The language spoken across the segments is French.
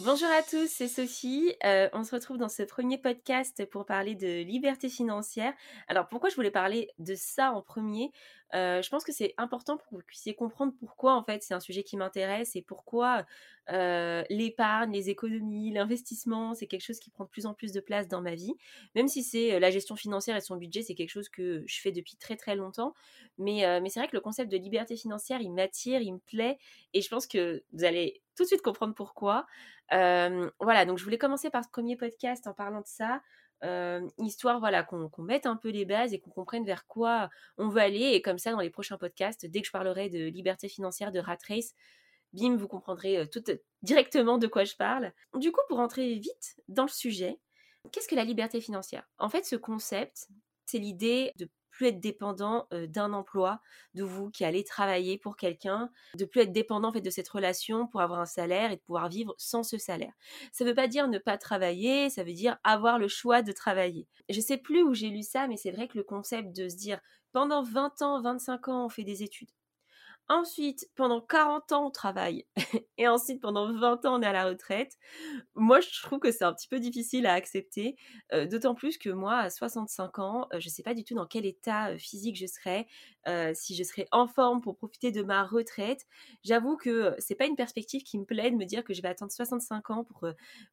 Bonjour à tous, c'est Sophie. Euh, on se retrouve dans ce premier podcast pour parler de liberté financière. Alors pourquoi je voulais parler de ça en premier? Euh, Je pense que c'est important pour que vous puissiez comprendre pourquoi en fait c'est un sujet qui m'intéresse et pourquoi euh, l'épargne, les économies, l'investissement, c'est quelque chose qui prend de plus en plus de place dans ma vie. Même si c'est la gestion financière et son budget, c'est quelque chose que je fais depuis très très longtemps. Mais, mais c'est vrai que le concept de liberté financière, il m'attire, il me plaît et je pense que vous allez tout de suite comprendre pourquoi. voilà, donc je voulais commencer par ce premier podcast en parlant de ça, histoire voilà qu'on mette un peu les bases et qu'on comprenne vers quoi on veut aller. Et comme ça, dans les prochains podcasts, dès que je parlerai de liberté financière, de rat race, bim, vous comprendrez tout directement de quoi je parle. Du coup, pour entrer vite dans le sujet, qu'est-ce que la liberté financière? En fait, ce concept, c'est l'idée de plus être dépendant d'un emploi, de vous qui allez travailler pour quelqu'un, de plus être dépendant en fait de cette relation pour avoir un salaire et de pouvoir vivre sans ce salaire. Ça ne veut pas dire ne pas travailler, ça veut dire avoir le choix de travailler. Je sais plus où j'ai lu ça, mais c'est vrai que le concept de se dire pendant 20 ans, 25 ans, on fait des études. Ensuite, pendant 40 ans, on travaille. Et ensuite, pendant 20 ans, on est à la retraite. Moi, je trouve que c'est un petit peu difficile à accepter. Euh, d'autant plus que moi, à 65 ans, euh, je ne sais pas du tout dans quel état euh, physique je serais, si je serais en forme pour profiter de ma retraite. J'avoue que c'est pas une perspective qui me plaît de me dire que je vais attendre 65 ans pour,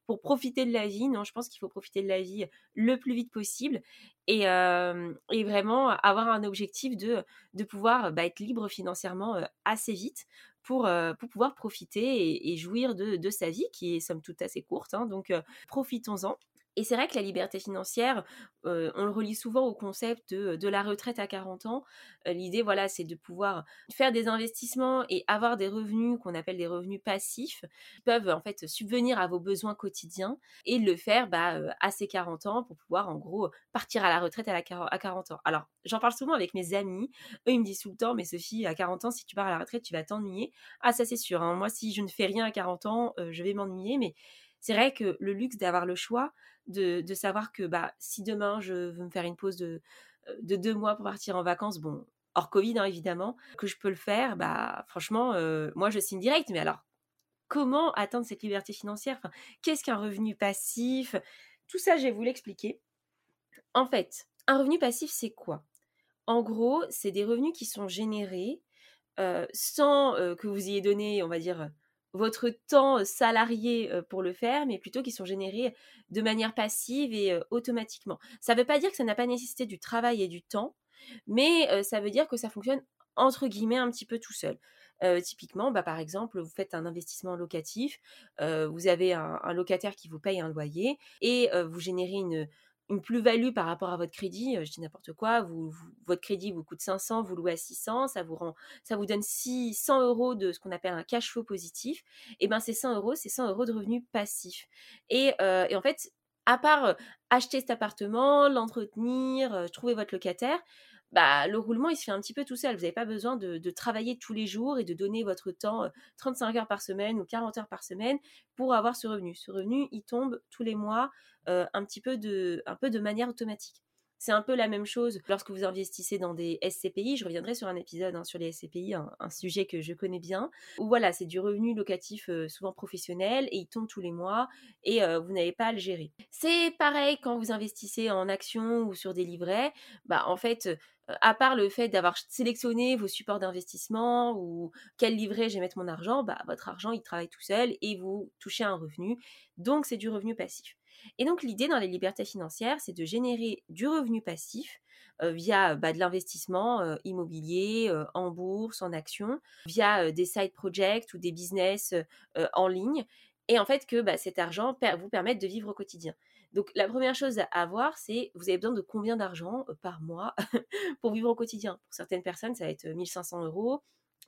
pour profiter de la vie. Non, je pense qu'il faut profiter de la vie le plus vite possible et, et vraiment avoir un objectif de, de pouvoir bah, être libre financièrement assez vite pour, pour pouvoir profiter et, jouir de, de, sa vie qui est somme toute assez courte. Hein, donc profitons-en. Et c'est vrai que la liberté financière, on le relie souvent au concept de, la retraite à 40 ans. L'idée, voilà, c'est de pouvoir faire des investissements et avoir des revenus qu'on appelle des revenus passifs, qui peuvent en fait subvenir à vos besoins quotidiens et le faire bah, à ces 40 ans pour pouvoir en gros partir à la retraite à, la, à 40 ans. Alors, j'en parle souvent avec mes amis. Eux, ils me disent tout le temps, mais Sophie, à 40 ans, si tu pars à la retraite, tu vas t'ennuyer. Ah, ça c'est sûr. Hein. Moi, si je ne fais rien à 40 ans, je vais m'ennuyer, mais c'est vrai que le luxe d'avoir le choix, de, savoir que bah, si demain je veux me faire une pause de, euh, de deux mois pour partir en vacances, bon, hors Covid hein, évidemment, que je peux le faire, bah franchement, euh, moi je signe direct. Mais alors, comment atteindre cette liberté financière? Qu'est-ce qu'un revenu passif? Tout ça, je vais vous l'expliquer. En fait, un revenu passif, c'est quoi? En gros, c'est des revenus qui sont générés euh, sans que vous ayez donné, on va dire, votre temps salarié pour le faire, mais plutôt qui sont générés de manière passive et automatiquement. Ça ne veut pas dire que ça n'a pas nécessité du travail et du temps, mais ça veut dire que ça fonctionne entre guillemets un petit peu tout seul. typiquement, bah, par exemple, vous faites un investissement locatif, vous avez un, locataire qui vous paye un loyer et vous générez une, une plus-value par rapport à votre crédit, je dis n'importe quoi, votre crédit vous coûte 500, vous louez à 600, ça vous, rend, ça vous donne 600 euros de ce qu'on appelle un cash flow positif, et bien ces 100 euros, c'est 100 euros de revenus passifs. Et en fait, à part acheter cet appartement, l'entretenir, trouver votre locataire, bah, le roulement, il se fait un petit peu tout seul. Vous n'avez pas besoin de, travailler tous les jours et de donner votre temps 35 heures par semaine ou 40 heures par semaine pour avoir ce revenu. Ce revenu, il tombe tous les mois un petit un peu de manière automatique. C'est un peu la même chose lorsque vous investissez dans des SCPI. Je reviendrai sur un épisode hein, sur les SCPI, un, sujet que je connais bien. Où voilà, c'est du revenu locatif souvent professionnel et il tombe tous les mois et vous n'avez pas à le gérer. C'est pareil quand vous investissez en actions ou sur des livrets. Bah en fait, à part le fait d'avoir sélectionné vos supports d'investissement ou quel livret je vais mettre mon argent, bah, votre argent, il travaille tout seul et vous touchez un revenu. Donc, c'est du revenu passif. Et donc, l'idée dans les libertés financières, c'est de générer du revenu passif via bah, de l'investissement immobilier, en bourse, en actions, via des side projects ou des business en ligne. Et en fait, que bah, cet argent vous permette de vivre au quotidien. Donc la première chose à avoir, c'est vous avez besoin de combien d'argent par mois pour vivre au quotidien? Pour certaines personnes, ça va être 1500 euros.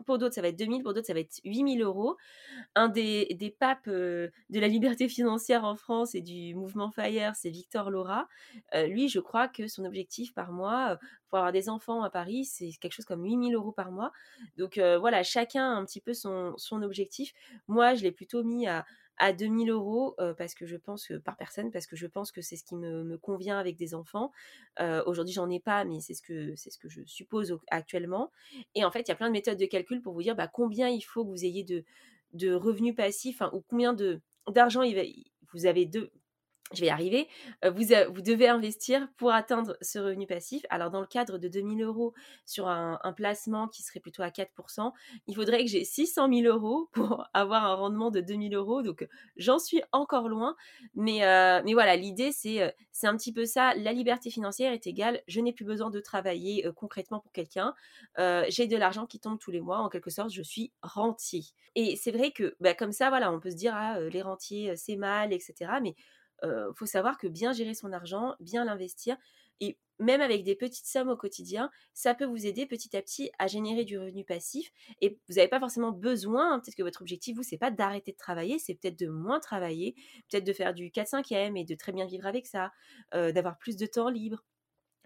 Pour d'autres, ça va être 2000, pour d'autres, ça va être 8000 euros. Un des, des papes de la liberté financière en France et du mouvement FIRE, c'est Victor Laura. lui, je crois que son objectif par mois, pour avoir des enfants à Paris, c'est quelque chose comme 8000 euros par mois. Donc voilà, chacun a un petit peu son, son objectif. Moi, je l'ai plutôt mis à à 2000 euros parce que je pense que par personne parce que je pense que c'est ce qui me, convient avec des enfants. Aujourd'hui j'en ai pas mais c'est ce que c'est ce que je suppose actuellement. Et en fait il y a plein de méthodes de calcul pour vous dire bah, combien il faut que vous ayez de, revenus passifs ou combien de d'argent vous avez de je vais y arriver, vous, vous, devez investir pour atteindre ce revenu passif. Alors dans le cadre de 2000 euros sur un, placement qui serait plutôt à 4%, il faudrait que j'ai 600 000 euros pour avoir un rendement de 2000 euros. Donc j'en suis encore loin. Mais, mais voilà, l'idée c'est c'est un petit peu ça. La liberté financière est égale, je n'ai plus besoin de travailler concrètement pour quelqu'un. j'ai de l'argent qui tombe tous les mois. En quelque sorte, je suis rentier. Et c'est vrai que bah, comme ça, voilà, on peut se dire, ah, les rentiers, c'est mal, etc. Mais il faut savoir que bien gérer son argent, bien l'investir, et même avec des petites sommes au quotidien, ça peut vous aider petit à petit à générer du revenu passif. Et vous n'avez pas forcément besoin, hein, peut-être que votre objectif, vous, c'est pas d'arrêter de travailler, c'est peut-être de moins travailler, peut-être de faire du 4-5e et de très bien vivre avec ça, d'avoir plus de temps libre.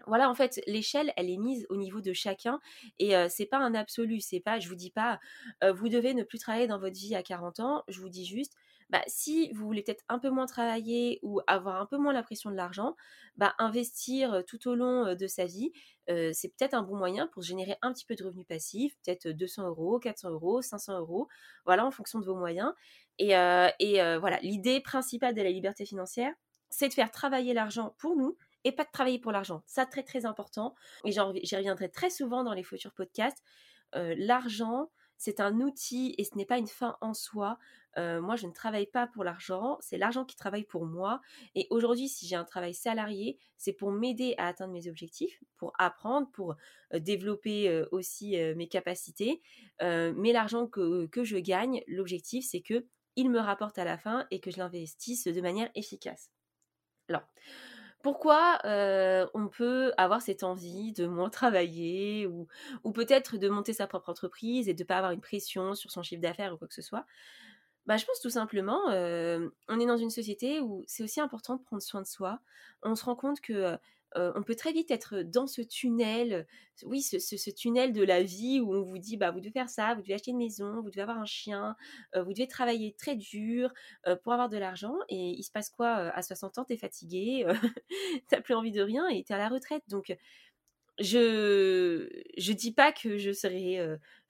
Voilà, en fait, l'échelle, elle est mise au niveau de chacun et c'est pas un absolu. C'est pas, je vous dis pas, vous devez ne plus travailler dans votre vie à 40 ans. Je vous dis juste, bah, si vous voulez peut-être un peu moins travailler ou avoir un peu moins la pression de l'argent, bah, investir tout au long de sa vie, c'est peut-être un bon moyen pour générer un petit peu de revenus passifs, peut-être 200 euros, 400 euros, 500 euros, voilà, en fonction de vos moyens. Et, et voilà, l'idée principale de la liberté financière, c'est de faire travailler l'argent pour nous et pas de travailler pour l'argent. Ça, très très important. Et j'y reviendrai très souvent dans les futurs podcasts. l'argent, c'est un outil et ce n'est pas une fin en soi moi, je ne travaille pas pour l'argent, c'est l'argent qui travaille pour moi. Et aujourd'hui, si j'ai un travail salarié, c'est pour m'aider à atteindre mes objectifs, pour apprendre, pour développer aussi mes capacités. mais l'argent que, que, je gagne, l'objectif, c'est que il me rapporte à la fin et que je l'investisse de manière efficace. Alors, pourquoi on peut avoir cette envie de moins travailler ou, peut-être de monter sa propre entreprise et de ne pas avoir une pression sur son chiffre d'affaires ou quoi que ce soit? Bah, je pense tout simplement, on est dans une société où c'est aussi important de prendre soin de soi. On se rend compte que on peut très vite être dans ce tunnel, oui, ce, tunnel de la vie où on vous dit, bah, vous devez faire ça, vous devez acheter une maison, vous devez avoir un chien, vous devez travailler très dur pour avoir de l'argent. Et il se passe quoi À 60 ans, t'es fatigué, t'as plus envie de rien et t'es à la retraite. Donc, je je dis pas que je serai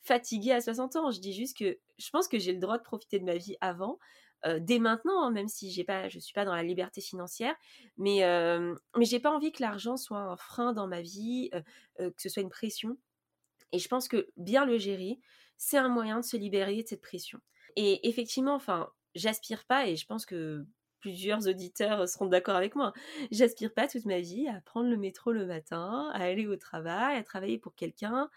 fatiguée à 60 ans. Je dis juste que je pense que j'ai le droit de profiter de ma vie avant, dès maintenant, hein, même si j'ai pas, je suis pas dans la liberté financière. Mais mais j'ai pas envie que l'argent soit un frein dans ma vie, que ce soit une pression. Et je pense que bien le gérer, c'est un moyen de se libérer de cette pression. Et effectivement, enfin, j'aspire pas, et je pense que plusieurs auditeurs seront d'accord avec moi. J'aspire pas toute ma vie à prendre le métro le matin, à aller au travail, à travailler pour quelqu'un.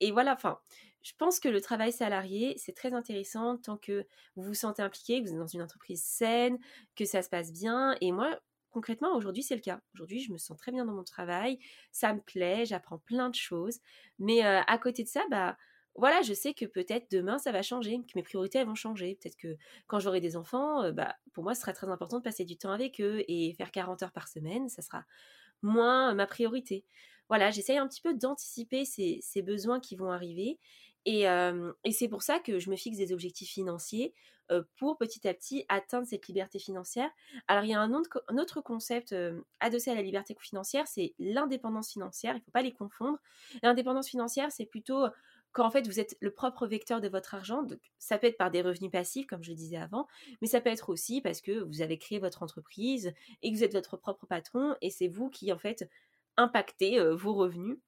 Et voilà, enfin, je pense que le travail salarié, c'est très intéressant tant que vous vous sentez impliqué, que vous êtes dans une entreprise saine, que ça se passe bien. Et moi, concrètement, aujourd'hui, c'est le cas. Aujourd'hui, je me sens très bien dans mon travail, ça me plaît, j'apprends plein de choses. Mais euh, à côté de ça, bah, voilà, je sais que peut-être demain ça va changer, que mes priorités vont changer. Peut-être que quand j'aurai des enfants, euh, bah, pour moi, ce sera très important de passer du temps avec eux et faire 40 heures par semaine, ça sera moins ma priorité. Voilà, j'essaye un petit peu d'anticiper ces, besoins qui vont arriver. Et, c'est pour ça que je me fixe des objectifs financiers pour petit à petit atteindre cette liberté financière. Alors il y a un autre, concept adossé à la liberté financière, c'est l'indépendance financière. Il ne faut pas les confondre. L'indépendance financière, c'est plutôt quand en fait vous êtes le propre vecteur de votre argent, ça peut être par des revenus passifs, comme je le disais avant, mais ça peut être aussi parce que vous avez créé votre entreprise et que vous êtes votre propre patron et c'est vous qui en fait impactez vos revenus.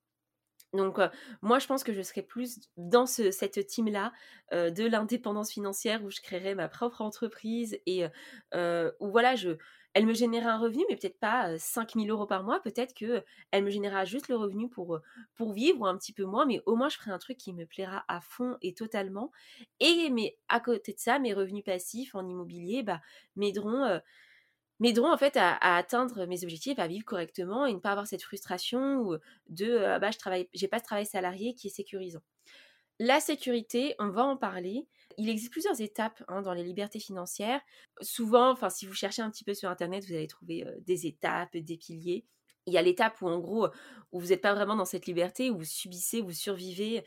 Donc moi je pense que je serais plus dans cette team-là de l'indépendance financière où je créerais ma propre entreprise et où voilà, je, elle me générait un revenu, mais peut-être pas 5000 euros par mois, peut-être que elle me générera juste le revenu pour, pour vivre ou un petit peu moins, mais au moins je ferai un truc qui me plaira à fond et totalement. Et mais à côté de ça, mes revenus passifs en immobilier bah, m'aideront m'aideront en fait à, atteindre mes objectifs, à vivre correctement et ne pas avoir cette frustration de ah bah je travaille, pas ce travail salarié qui est sécurisant. La sécurité, on va en parler. Il existe plusieurs étapes hein, dans les libertés financières. Souvent, enfin, si vous cherchez un petit peu sur Internet, vous allez trouver des étapes, des piliers il y a l'étape où en gros où vous n'êtes pas vraiment dans cette liberté où vous subissez vous survivez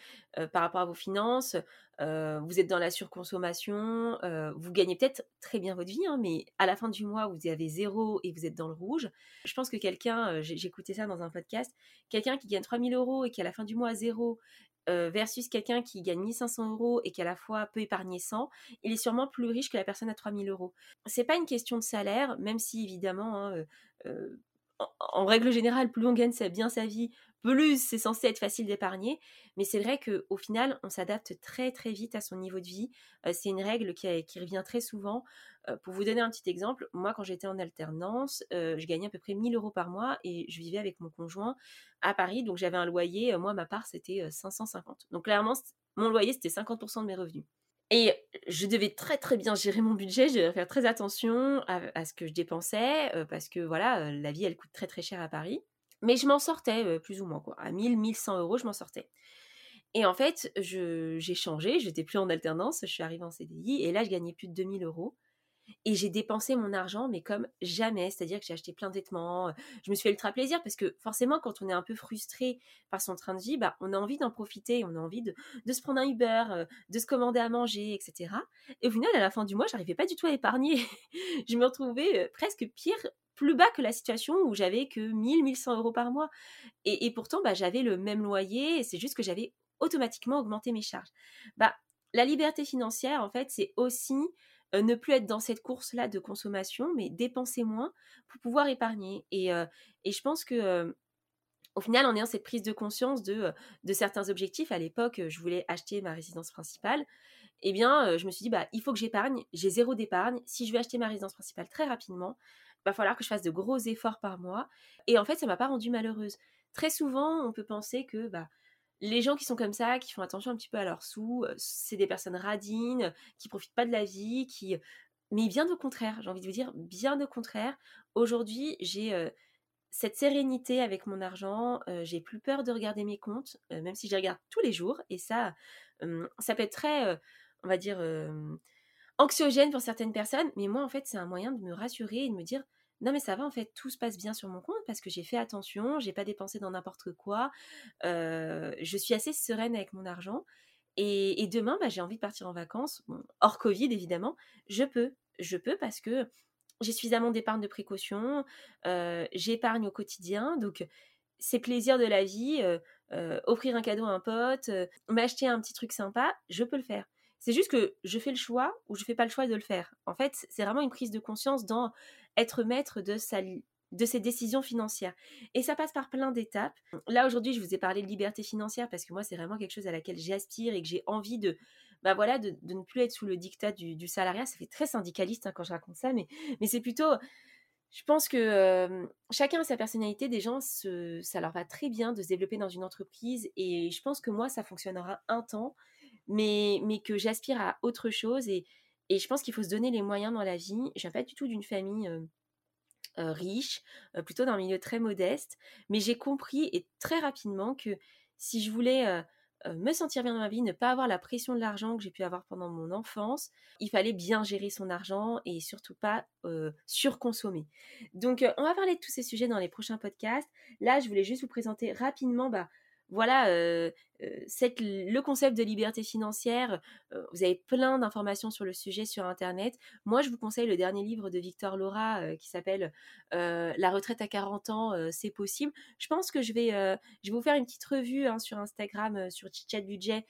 par rapport à vos finances vous êtes dans la surconsommation vous gagnez peut-être très bien votre vie hein, mais à la fin du mois vous avez zéro et vous êtes dans le rouge je pense que quelqu'un écouté ça dans un podcast quelqu'un qui gagne 3000 euros et qui à la fin du mois a zéro versus quelqu'un qui gagne 1500 euros et qui à la fois peut épargner 100, il est sûrement plus riche que la personne à 3000 euros. C'est pas une question de salaire, même si évidemment hein, en, règle générale, plus on gagne bien sa vie, plus c'est censé être facile d'épargner. Mais c'est vrai qu'au final, on s'adapte très très vite à son niveau de vie. Euh, c'est une règle qui, revient très souvent. Euh, pour vous donner un petit exemple, moi quand j'étais en alternance, euh, je gagnais à peu près 1000 euros par mois et je vivais avec mon conjoint à Paris. Donc j'avais un loyer, moi ma part c'était 550. Donc clairement, mon loyer c'était 50% de mes revenus. Et je devais très très bien gérer mon budget, je devais faire très attention à, ce que je dépensais, euh, parce que voilà, euh, la vie elle coûte très très cher à Paris. Mais je m'en sortais euh, plus ou moins, quoi. À 1000, 1100 euros, je m'en sortais. Et en fait, j'ai changé, j'étais plus en alternance, je suis arrivée en CDI, et là je gagnais plus de 2000 euros. Et j'ai dépensé mon argent, mais comme jamais. C'est-à-dire que j'ai acheté plein de vêtements. Je me suis fait ultra plaisir parce que forcément, quand on est un peu frustré par son train de vie, bah, on a envie d'en profiter. On a envie de, se prendre un Uber, de se commander à manger, etc. Et au final, à la fin du mois, j'arrivais pas du tout à épargner. je me retrouvais presque pire, plus bas que la situation où j'avais que 1000, 1100 euros par mois. Et, pourtant, bah, j'avais le même loyer. C'est juste que j'avais automatiquement augmenté mes charges. Bah, la liberté financière, en fait, c'est aussi euh, ne plus être dans cette course-là de consommation, mais dépenser moins pour pouvoir épargner. Et, euh, je pense que euh, au final, en ayant cette prise de conscience de, de certains objectifs, à l'époque, je voulais acheter ma résidence principale, eh bien, je me suis dit, bah, il faut que j'épargne, j'ai zéro d'épargne. Si je veux acheter ma résidence principale très rapidement, il va falloir que je fasse de gros efforts par mois. Et en fait, ça m'a pas rendue malheureuse. Très souvent, on peut penser que bah, les gens qui sont comme ça, qui font attention un petit peu à leurs sous, euh, c'est des personnes radines, qui profitent pas de la vie, qui... Mais bien au contraire, j'ai envie de vous dire, bien au contraire. Aujourd'hui, j'ai euh, cette sérénité avec mon argent, euh, j'ai plus peur de regarder mes comptes, même si je les regarde tous les jours. Et ça, ça peut être très, on va dire, anxiogène pour certaines personnes. Mais moi, en fait, c'est un moyen de me rassurer et de me dire, non mais ça va en fait, tout se passe bien sur mon compte parce que j'ai fait attention, j'ai pas dépensé dans n'importe quoi, je suis assez sereine avec mon argent. Et, demain, bah, j'ai envie de partir en vacances, hors Covid évidemment, je peux, je peux parce que j'ai suffisamment d'épargne de précaution, j'épargne au quotidien, donc c'est plaisir de la vie, offrir un cadeau à un pote, m'acheter un petit truc sympa, je peux le faire. C'est juste que je fais le choix ou je fais pas le choix de le faire. En fait, c'est vraiment une prise de conscience dans être maître de sa de ses décisions financières. Et ça passe par plein d'étapes. Là, aujourd'hui, je vous ai parlé de liberté financière parce que moi, c'est vraiment quelque chose à laquelle j'aspire et que j'ai envie de, bah voilà, de, ne plus être sous le dictat du, salariat. Ça fait très syndicaliste hein, quand je raconte ça, mais, mais c'est plutôt... Je pense que chacun a sa personnalité. Des gens, ça leur va très bien de se développer dans une entreprise. Et je pense que moi, ça fonctionnera un temps mais, mais que j'aspire à autre chose. Et, et je pense qu'il faut se donner les moyens dans la vie. Je viens pas du tout d'une famille euh, euh, riche, euh, plutôt d'un milieu très modeste. Mais j'ai compris et très rapidement que si je voulais me sentir bien dans ma vie, ne pas avoir la pression de l'argent que j'ai pu avoir pendant mon enfance, il fallait bien gérer son argent et surtout pas surconsommer. Donc on va parler de tous ces sujets dans les prochains podcasts. Là, je voulais juste vous présenter rapidement bah, voilà, le concept de liberté financière, vous avez plein d'informations sur le sujet sur Internet. Moi, je vous conseille le dernier livre de Victor Laura qui s'appelle La retraite à 40 ans, c'est possible. Je pense que je vais, vous faire une petite revue hein, sur Instagram, sur Chitchat Budget,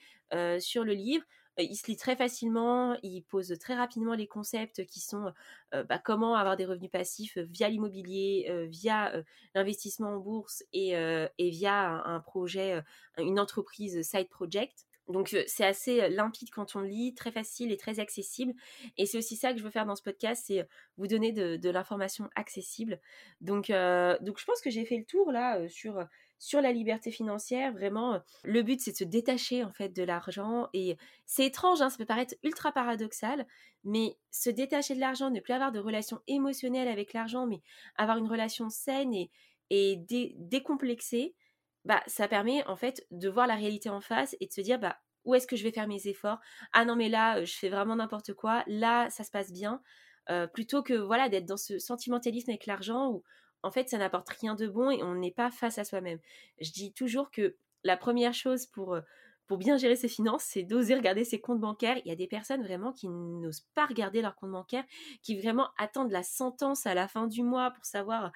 sur le livre il se lit très facilement, il pose très rapidement les concepts qui sont bah, comment avoir des revenus passifs via l'immobilier, via l'investissement en bourse et, via un, projet, une entreprise side project. Donc c'est assez limpide quand on lit, très facile et très accessible. Et c'est aussi ça que je veux faire dans ce podcast, c'est vous donner de, l'information accessible. Donc, donc je pense que j'ai fait le tour là sur sur la liberté financière, vraiment, le but c'est de se détacher en fait de l'argent. Et c'est étrange, hein, ça peut paraître ultra paradoxal, mais se détacher de l'argent, ne plus avoir de relation émotionnelle avec l'argent, mais avoir une relation saine et, décomplexée, bah, ça permet en fait de voir la réalité en face et de se dire, bah où est-ce que je vais faire mes efforts? Ah non, mais là, je fais vraiment n'importe quoi. Là, ça se passe bien. plutôt que voilà d'être dans ce sentimentalisme avec l'argent où en fait ça n'apporte rien de bon et on n'est pas face à soi-même. Je dis toujours que la première chose pour pour bien gérer ses finances, c'est d'oser regarder ses comptes bancaires. Il y a des personnes vraiment qui n'osent pas regarder leur compte bancaire, qui vraiment attendent la sentence à la fin du mois pour savoir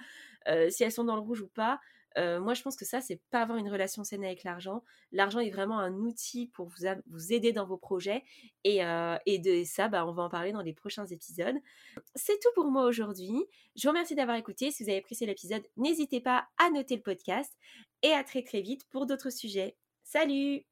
euh, si elles sont dans le rouge ou pas. Moi, je pense que ça, c'est pas avoir une relation saine avec l'argent. L'argent est vraiment un outil pour vous, aider dans vos projets. Et, et de ça, bah, on va en parler dans les prochains épisodes. C'est tout pour moi aujourd'hui. Je vous remercie d'avoir écouté. Si vous avez apprécié l'épisode, n'hésitez pas à noter le podcast. Et à très très vite pour d'autres sujets. Salut